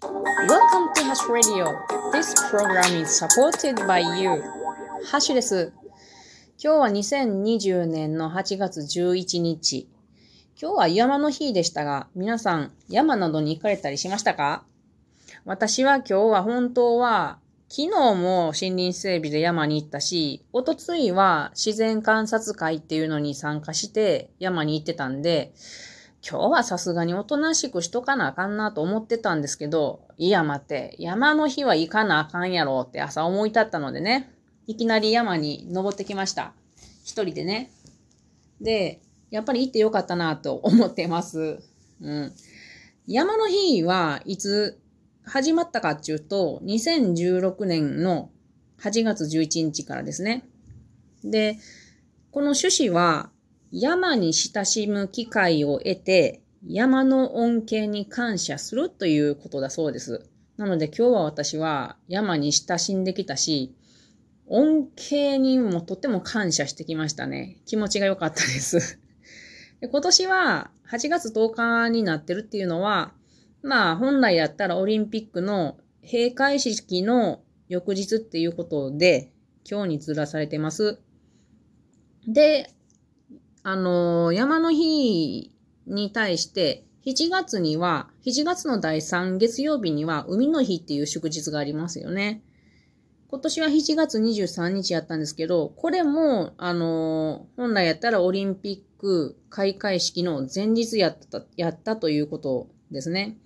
Welcome to Hash Radio. This program is supported by you. ハッシュです。今日は2020年の8月11日。今日は山の日でしたが、皆さん山などに行かれたりしましたか？私は今日は本当は昨日も森林整備で山に行ったし、おとついは自然観察会っていうのに参加して山に行ってたんで、今日はさすがにおとなしくしとかなあかんなと思ってたんですけど、いや待って、山の日は行かなあかんやろって朝思い立ったのでね、いきなり山に登ってきました。一人でね。で、やっぱり行ってよかったなと思ってます。うん。山の日はいつ始まったかっていうと、2016年の8月11日からですね。で、この趣旨は、山に親しむ機会を得て、山の恩恵に感謝するということだそうです。なので今日は私は山に親しんできたし、恩恵にもとても感謝してきましたね。気持ちが良かったです。で今年は8月10日になってるっていうのは、まあ本来だったらオリンピックの閉会式の翌日っていうことで、今日にずらされてます。で、あの山の日に対して、7月には、7月の第3月曜日には、海の日っていう祝日がありますよね。今年は7月23日やったんですけど、これも、あの本来やったらオリンピック開会式の前日やった、やったということですね。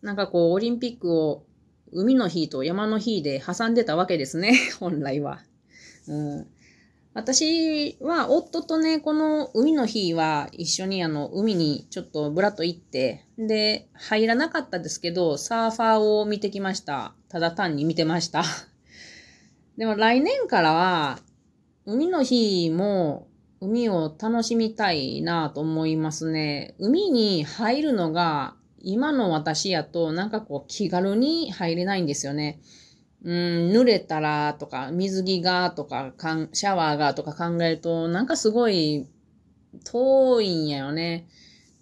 なんかこう、オリンピックを海の日と山の日で挟んでたわけですね、本来は。うん私は夫とね、この海の日は一緒にあの海にちょっとブラッと行って、で、入らなかったですけど、サーファーを見てきました。ただ単に見てました。でも来年からは、海の日も海を楽しみたいなと思いますね。海に入るのが今の私やとなんかこう気軽に入れないんですよね。うん、濡れたらとか、水着がとかかん、シャワーがとか考えると、なんかすごい遠いんやよね。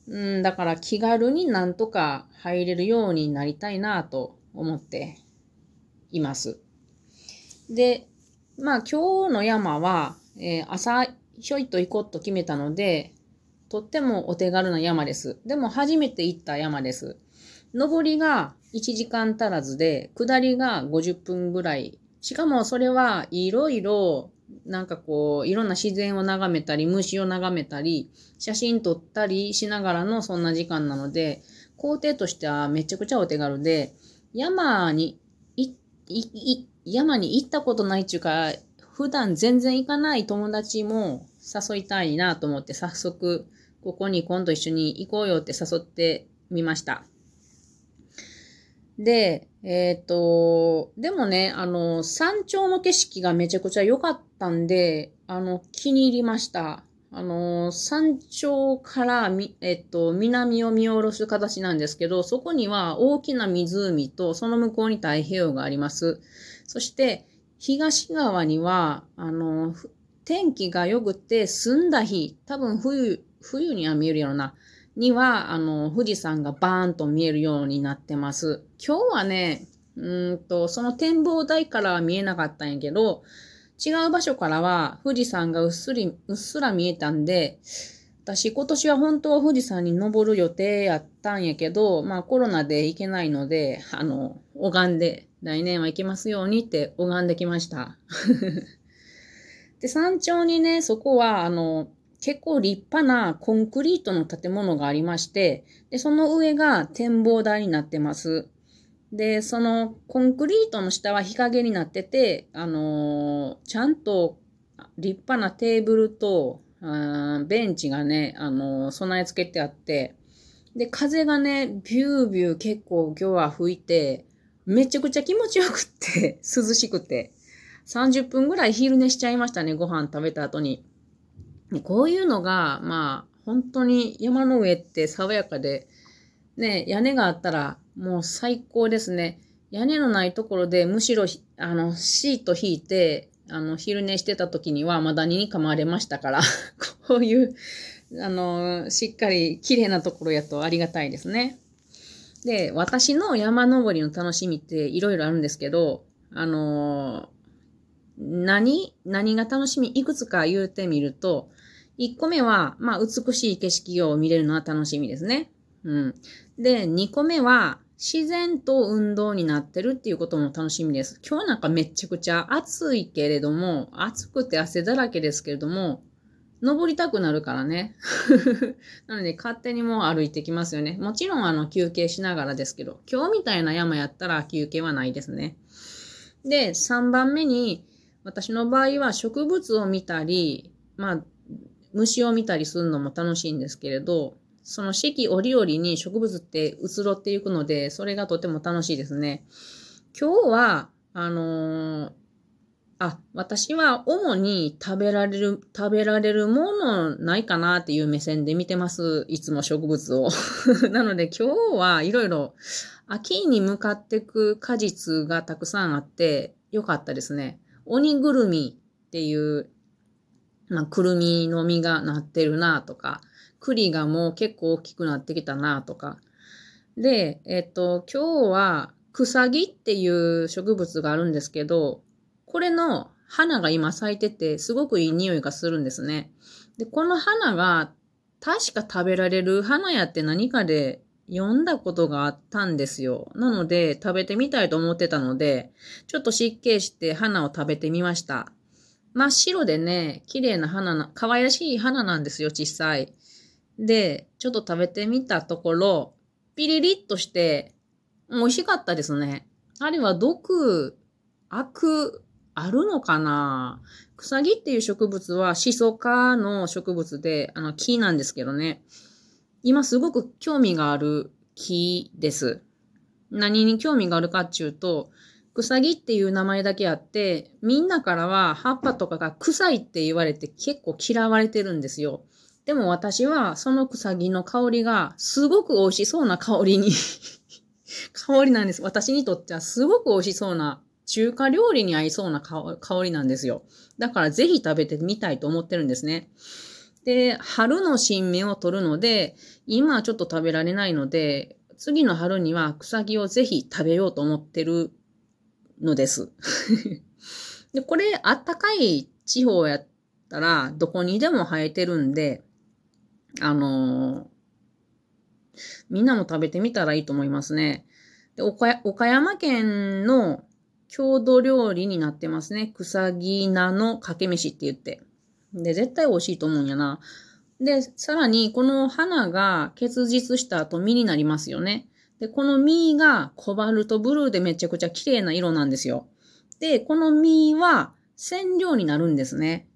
うん、だから気軽になんとか入れるようになりたいなと思っています。で、まあ今日の山は、えー朝ひょいと行こうと決めたので、とってもお手軽な山です。でも初めて行った山です。上りが1時間足らずで、下りが50分ぐらい。しかもそれはいろいろ、なんかこう、いろんな自然を眺めたり、虫を眺めたり、写真撮ったりしながらのそんな時間なので、工程としてはめちゃくちゃお手軽で、山に、い、山に行ったことないっていうか、普段全然行かない友達も誘いたいなと思って早速、ここに今度一緒に行こうよって誘ってみました。で、えっ、と、でもね、あの、山頂の景色がめちゃくちゃ良かったんで、あの、気に入りました。あの、山頂からみ、えっと、南を見下ろす形なんですけど、そこには大きな湖と、その向こうに太平洋があります。そして、東側には、あの、天気が良くて澄んだ日、多分冬、冬には見えるような、には、あの、富士山がバーンと見えるようになってます。今日はね、うんと、その展望台からは見えなかったんやけど、違う場所からは富士山がうっすり、うっすら見えたんで、私今年は本当は富士山に登る予定やったんやけど、まあコロナで行けないので、あの、拝んで、来年は行けますようにって拝んできました。で、山頂にね、そこは、あの、結構立派なコンクリートの建物がありまして、で、その上が展望台になってます。で、そのコンクリートの下は日陰になってて、あのーちゃんと立派なテーブルと、あベンチがね、あのー備え付けてあって、で、風がね、ビュービュー結構今日は吹いて、めちゃくちゃ気持ちよくって、涼しくて。30分ぐらい昼寝しちゃいましたね、ご飯食べた後に。こういうのが、まあ、本当に山の上って爽やかで、ね、屋根があったらもう最高ですね。屋根のないところでむしろ、あの、シート引いて、あの、昼寝してた時にはマダニに噛まれましたから、こういう、あの、しっかり綺麗なところやとありがたいですね。で、私の山登りの楽しみっていろいろあるんですけど、あの、何、何が楽しみいくつか言うてみると、1個目は、まあ、美しい景色を見れるのは楽しみですね。うん。で、2個目は、自然と運動になってるっていうことも楽しみです。今日なんかめちゃくちゃ暑いけれども、暑くて汗だらけですけれども、登りたくなるからね。なので、勝手にもう歩いてきますよね。もちろん、あの、休憩しながらですけど、今日みたいな山やったら休憩はないですね。で、3番目に、私の場合は植物を見たり、まあ、虫を見たりするのも楽しいんですけれど、その四季折々に植物って移ろっていくので、それがとても楽しいですね。今日は、あのー、あ、私は主に食べられる、食べられるものないかなっていう目線で見てます。いつも植物を。なので今日はいろいろ秋に向かっていく果実がたくさんあってよかったですね。鬼ぐるみっていうまあ、くるみの実がなってるなとか、栗がもう結構大きくなってきたなとか。で、えっと、今日は、クサギっていう植物があるんですけど、これの花が今咲いてて、すごくいい匂いがするんですね。で、この花が、確か食べられる花やって何かで読んだことがあったんですよ。なので、食べてみたいと思ってたので、ちょっと湿気して花を食べてみました。真っ白でね、綺麗な花な、可愛らしい花なんですよ、小さい。で、ちょっと食べてみたところ、ピリリッとして、美味しかったですね。あれは毒、悪、あるのかな？草木っていう植物はシソ科の植物で、あの木なんですけどね。今すごく興味がある木です。何に興味があるかっていうと、草木っていう名前だけあって、みんなからは葉っぱとかが臭いって言われて結構嫌われてるんですよ。でも私はその草木の香りがすごく美味しそうな香りに 香りなんです。私にとってはすごく美味しそうな中華料理に合いそうな香りなんですよ。だからぜひ食べてみたいと思ってるんですね。で、春の新芽を取るので、今はちょっと食べられないので、次の春には草木をぜひ食べようと思ってるのです。で、これ、あったかい地方やったら、どこにでも生えてるんで、あのー、みんなも食べてみたらいいと思いますね。で岡岡山県の郷土料理になってますね。草木菜のかけ飯って言って。で、絶対美味しいと思うんやな。で、さらに、この花が結実した後実になりますよね。で、この実がコバルトブルーでめちゃくちゃ綺麗な色なんですよ。で、この実は染料になるんですね。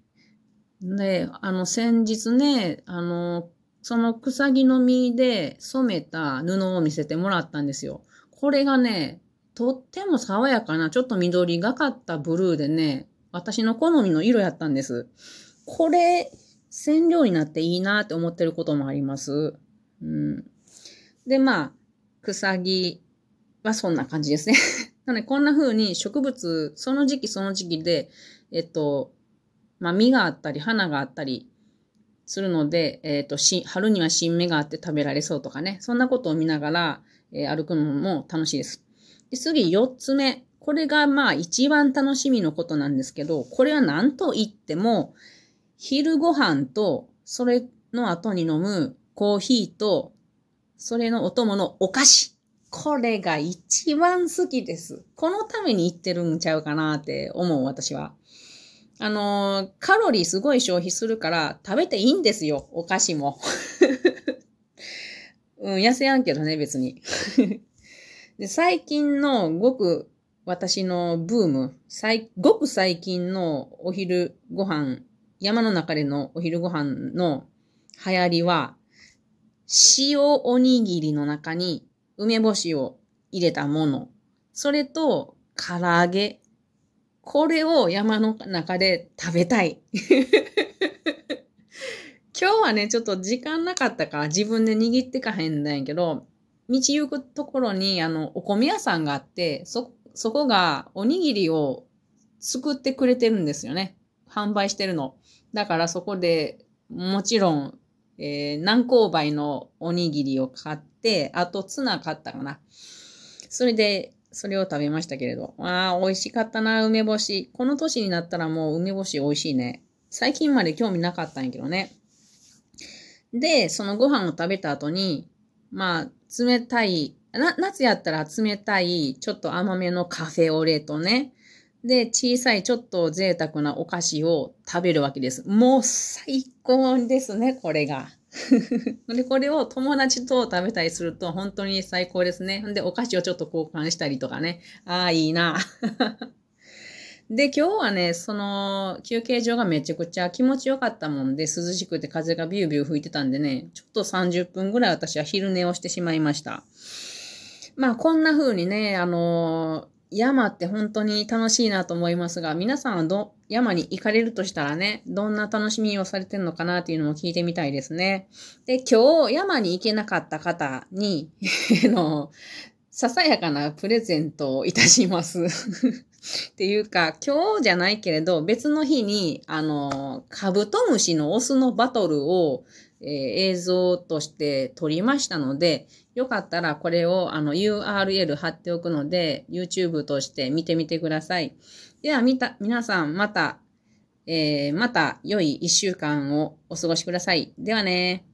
で、あの、先日ね、あの、その草木の実で染めた布を見せてもらったんですよ。これがね、とっても爽やかな、ちょっと緑がかったブルーでね、私の好みの色やったんです。これ、染料になっていいなって思ってることもあります。うん。で、まあ、草木はそんな感じですね。なので、こんな風に植物、その時期その時期で、えっと、まあ、実があったり、花があったりするので、えっと、春には新芽があって食べられそうとかね、そんなことを見ながら、えー、歩くのも楽しいです。で次、四つ目。これがまあ一番楽しみのことなんですけど、これは何と言っても、昼ご飯と、それの後に飲むコーヒーとそれのお供のお菓子。これが一番好きです。このために行ってるんちゃうかなって思う、私は。あのー、カロリーすごい消費するから食べていいんですよ、お菓子も。うん、痩せやんけどね、別に。で最近のごく私のブーム、ごく最近のお昼ご飯、山の中でのお昼ご飯の流行りは、塩おにぎりの中に梅干しを入れたもの。それと、唐揚げ。これを山の中で食べたい。今日はね、ちょっと時間なかったから自分で握ってかへんだんやけど、道行くところに、あの、お米屋さんがあって、そ、そこがおにぎりを作ってくれてるんですよね。販売してるの。だからそこでもちろんえー、南高梅のおにぎりを買って、あとツナ買ったかな。それで、それを食べましたけれど。ああ、美味しかったな、梅干し。この年になったらもう梅干し美味しいね。最近まで興味なかったんやけどね。で、そのご飯を食べた後に、まあ、冷たい、な、夏やったら冷たい、ちょっと甘めのカフェオレとね、で、小さいちょっと贅沢なお菓子を食べるわけです。もう最高ですね、これが。で、これを友達と食べたりすると本当に最高ですね。で、お菓子をちょっと交換したりとかね。ああ、いいな。で、今日はね、その休憩所がめちゃくちゃ気持ちよかったもんで、涼しくて風がビュービュー吹いてたんでね、ちょっと30分ぐらい私は昼寝をしてしまいました。まあ、こんな風にね、あの山って本当に楽しいなと思いますが、皆さんはど、山に行かれるとしたらね、どんな楽しみをされてるのかなっていうのも聞いてみたいですね。で、今日山に行けなかった方に、の、ささやかなプレゼントをいたします。っていうか、今日じゃないけれど、別の日に、あの、カブトムシのオスのバトルを、えー、映像として撮りましたので、よかったらこれをあの URL 貼っておくので、YouTube として見てみてください。では、みた、皆さんまた、えー、また良い一週間をお過ごしください。ではね